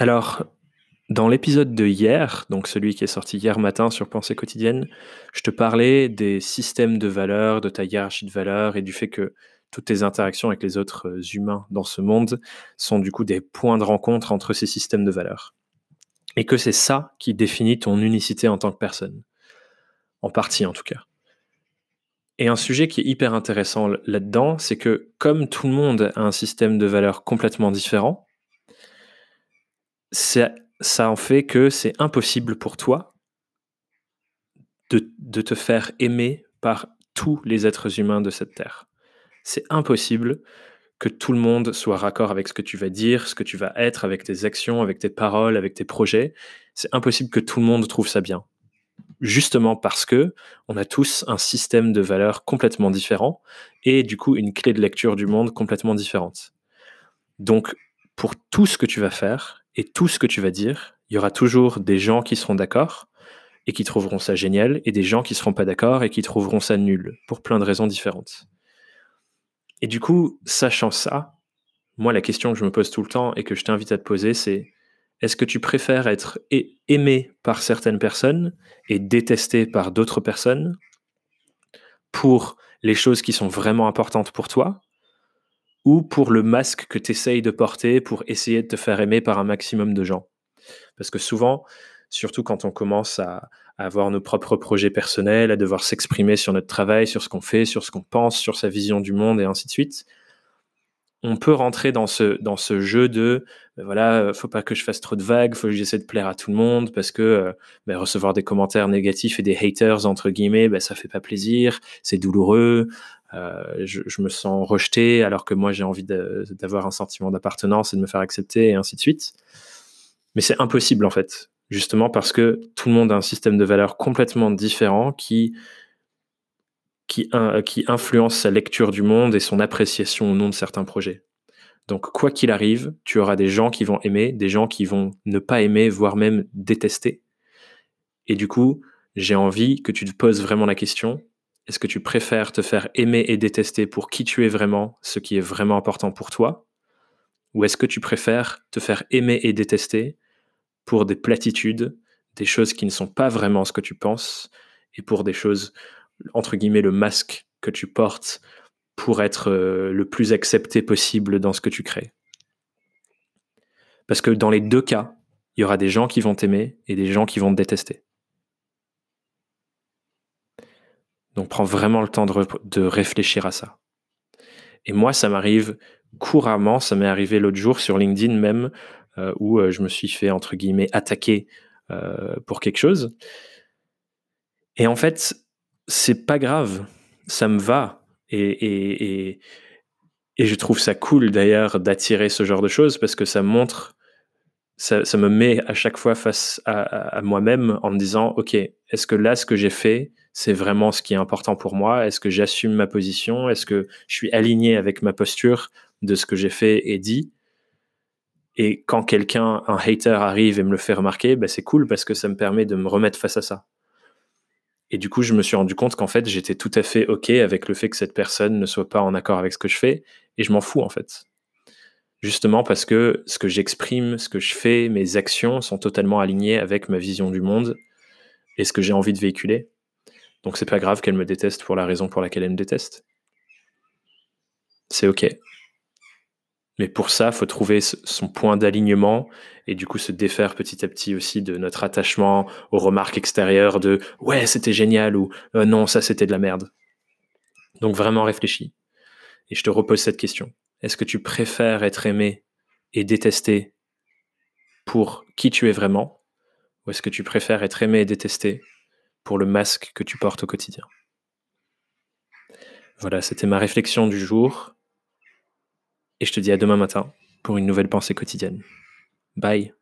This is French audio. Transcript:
Alors, dans l'épisode de hier, donc celui qui est sorti hier matin sur Pensée quotidienne, je te parlais des systèmes de valeurs, de ta hiérarchie de valeurs et du fait que toutes tes interactions avec les autres euh, humains dans ce monde sont du coup des points de rencontre entre ces systèmes de valeurs. Et que c'est ça qui définit ton unicité en tant que personne. En partie en tout cas. Et un sujet qui est hyper intéressant là-dedans, c'est que comme tout le monde a un système de valeurs complètement différent, ça en fait que c'est impossible pour toi de, de te faire aimer par tous les êtres humains de cette terre. C'est impossible que tout le monde soit raccord avec ce que tu vas dire, ce que tu vas être, avec tes actions, avec tes paroles, avec tes projets. C'est impossible que tout le monde trouve ça bien. Justement parce que on a tous un système de valeurs complètement différent et du coup une clé de lecture du monde complètement différente. Donc pour tout ce que tu vas faire et tout ce que tu vas dire, il y aura toujours des gens qui seront d'accord et qui trouveront ça génial et des gens qui seront pas d'accord et qui trouveront ça nul pour plein de raisons différentes. Et du coup, sachant ça, moi, la question que je me pose tout le temps et que je t'invite à te poser, c'est est-ce que tu préfères être aimé par certaines personnes et détesté par d'autres personnes pour les choses qui sont vraiment importantes pour toi ou pour le masque que tu essayes de porter pour essayer de te faire aimer par un maximum de gens Parce que souvent, surtout quand on commence à, avoir nos propres projets personnels, à devoir s'exprimer sur notre travail, sur ce qu'on fait, sur ce qu'on pense, sur sa vision du monde et ainsi de suite. On peut rentrer dans ce, dans ce jeu de ben voilà, euh, faut pas que je fasse trop de vagues, faut que j'essaie de plaire à tout le monde parce que euh, ben recevoir des commentaires négatifs et des haters entre guillemets, ben ça fait pas plaisir, c'est douloureux, je, je, me sens rejeté alors que moi j'ai envie d'avoir un sentiment d'appartenance et de me faire accepter et ainsi de suite. Mais c'est impossible en fait justement parce que tout le monde a un système de valeurs complètement différent qui, qui, qui influence sa lecture du monde et son appréciation au nom de certains projets. Donc, quoi qu'il arrive, tu auras des gens qui vont aimer, des gens qui vont ne pas aimer, voire même détester. Et du coup, j'ai envie que tu te poses vraiment la question, est-ce que tu préfères te faire aimer et détester pour qui tu es vraiment, ce qui est vraiment important pour toi? Ou est-ce que tu préfères te faire aimer et détester pour des platitudes, des choses qui ne sont pas vraiment ce que tu penses, et pour des choses, entre guillemets, le masque que tu portes pour être euh, le plus accepté possible dans ce que tu crées? Parce que dans les deux cas, il y aura des gens qui vont t'aimer et des gens qui vont te détester. Donc prends vraiment le temps de, réfléchir à ça. Et moi, ça m'arrive couramment, ça m'est arrivé l'autre jour sur LinkedIn même, euh, où euh, je me suis fait, entre guillemets, attaquer euh, pour quelque chose. Et en fait, c'est pas grave, ça me va. Et, et, et, je trouve ça cool d'ailleurs d'attirer ce genre de choses parce que ça montre, ça, ça me met à chaque fois face à, à moi-même en me disant, OK, est-ce que là, ce que j'ai fait, c'est vraiment ce qui est important pour moi Est-ce que j'assume ma position? Est-ce que je suis aligné avec ma posture de ce que j'ai fait et dit? Et quand quelqu'un, un hater arrive et me le fait remarquer, bah, c'est cool parce que ça me permet de me remettre face à ça. Et du coup, je me suis rendu compte qu'en fait, j'étais tout à fait OK avec le fait que cette personne ne soit pas en accord avec ce que je fais. Et je m'en fous, en fait. Justement parce que ce que j'exprime, ce que je fais, mes actions sont totalement alignées avec ma vision du monde et ce que j'ai envie de véhiculer. Donc, c'est pas grave qu'elle me déteste pour la raison pour laquelle elle me déteste. C'est OK. Mais pour ça, faut trouver son point d'alignement et du coup se défaire petit à petit aussi de notre attachement aux remarques extérieures de ouais, c'était génial ou euh, non, ça c'était de la merde. Donc vraiment réfléchis. Et je te repose cette question. Est-ce que tu préfères être aimé et détesté pour qui tu es vraiment ou est-ce que tu préfères être aimé et détesté pour le masque que tu portes au quotidien. Voilà, c'était ma réflexion du jour. Et je te dis à demain matin pour une nouvelle pensée quotidienne. Bye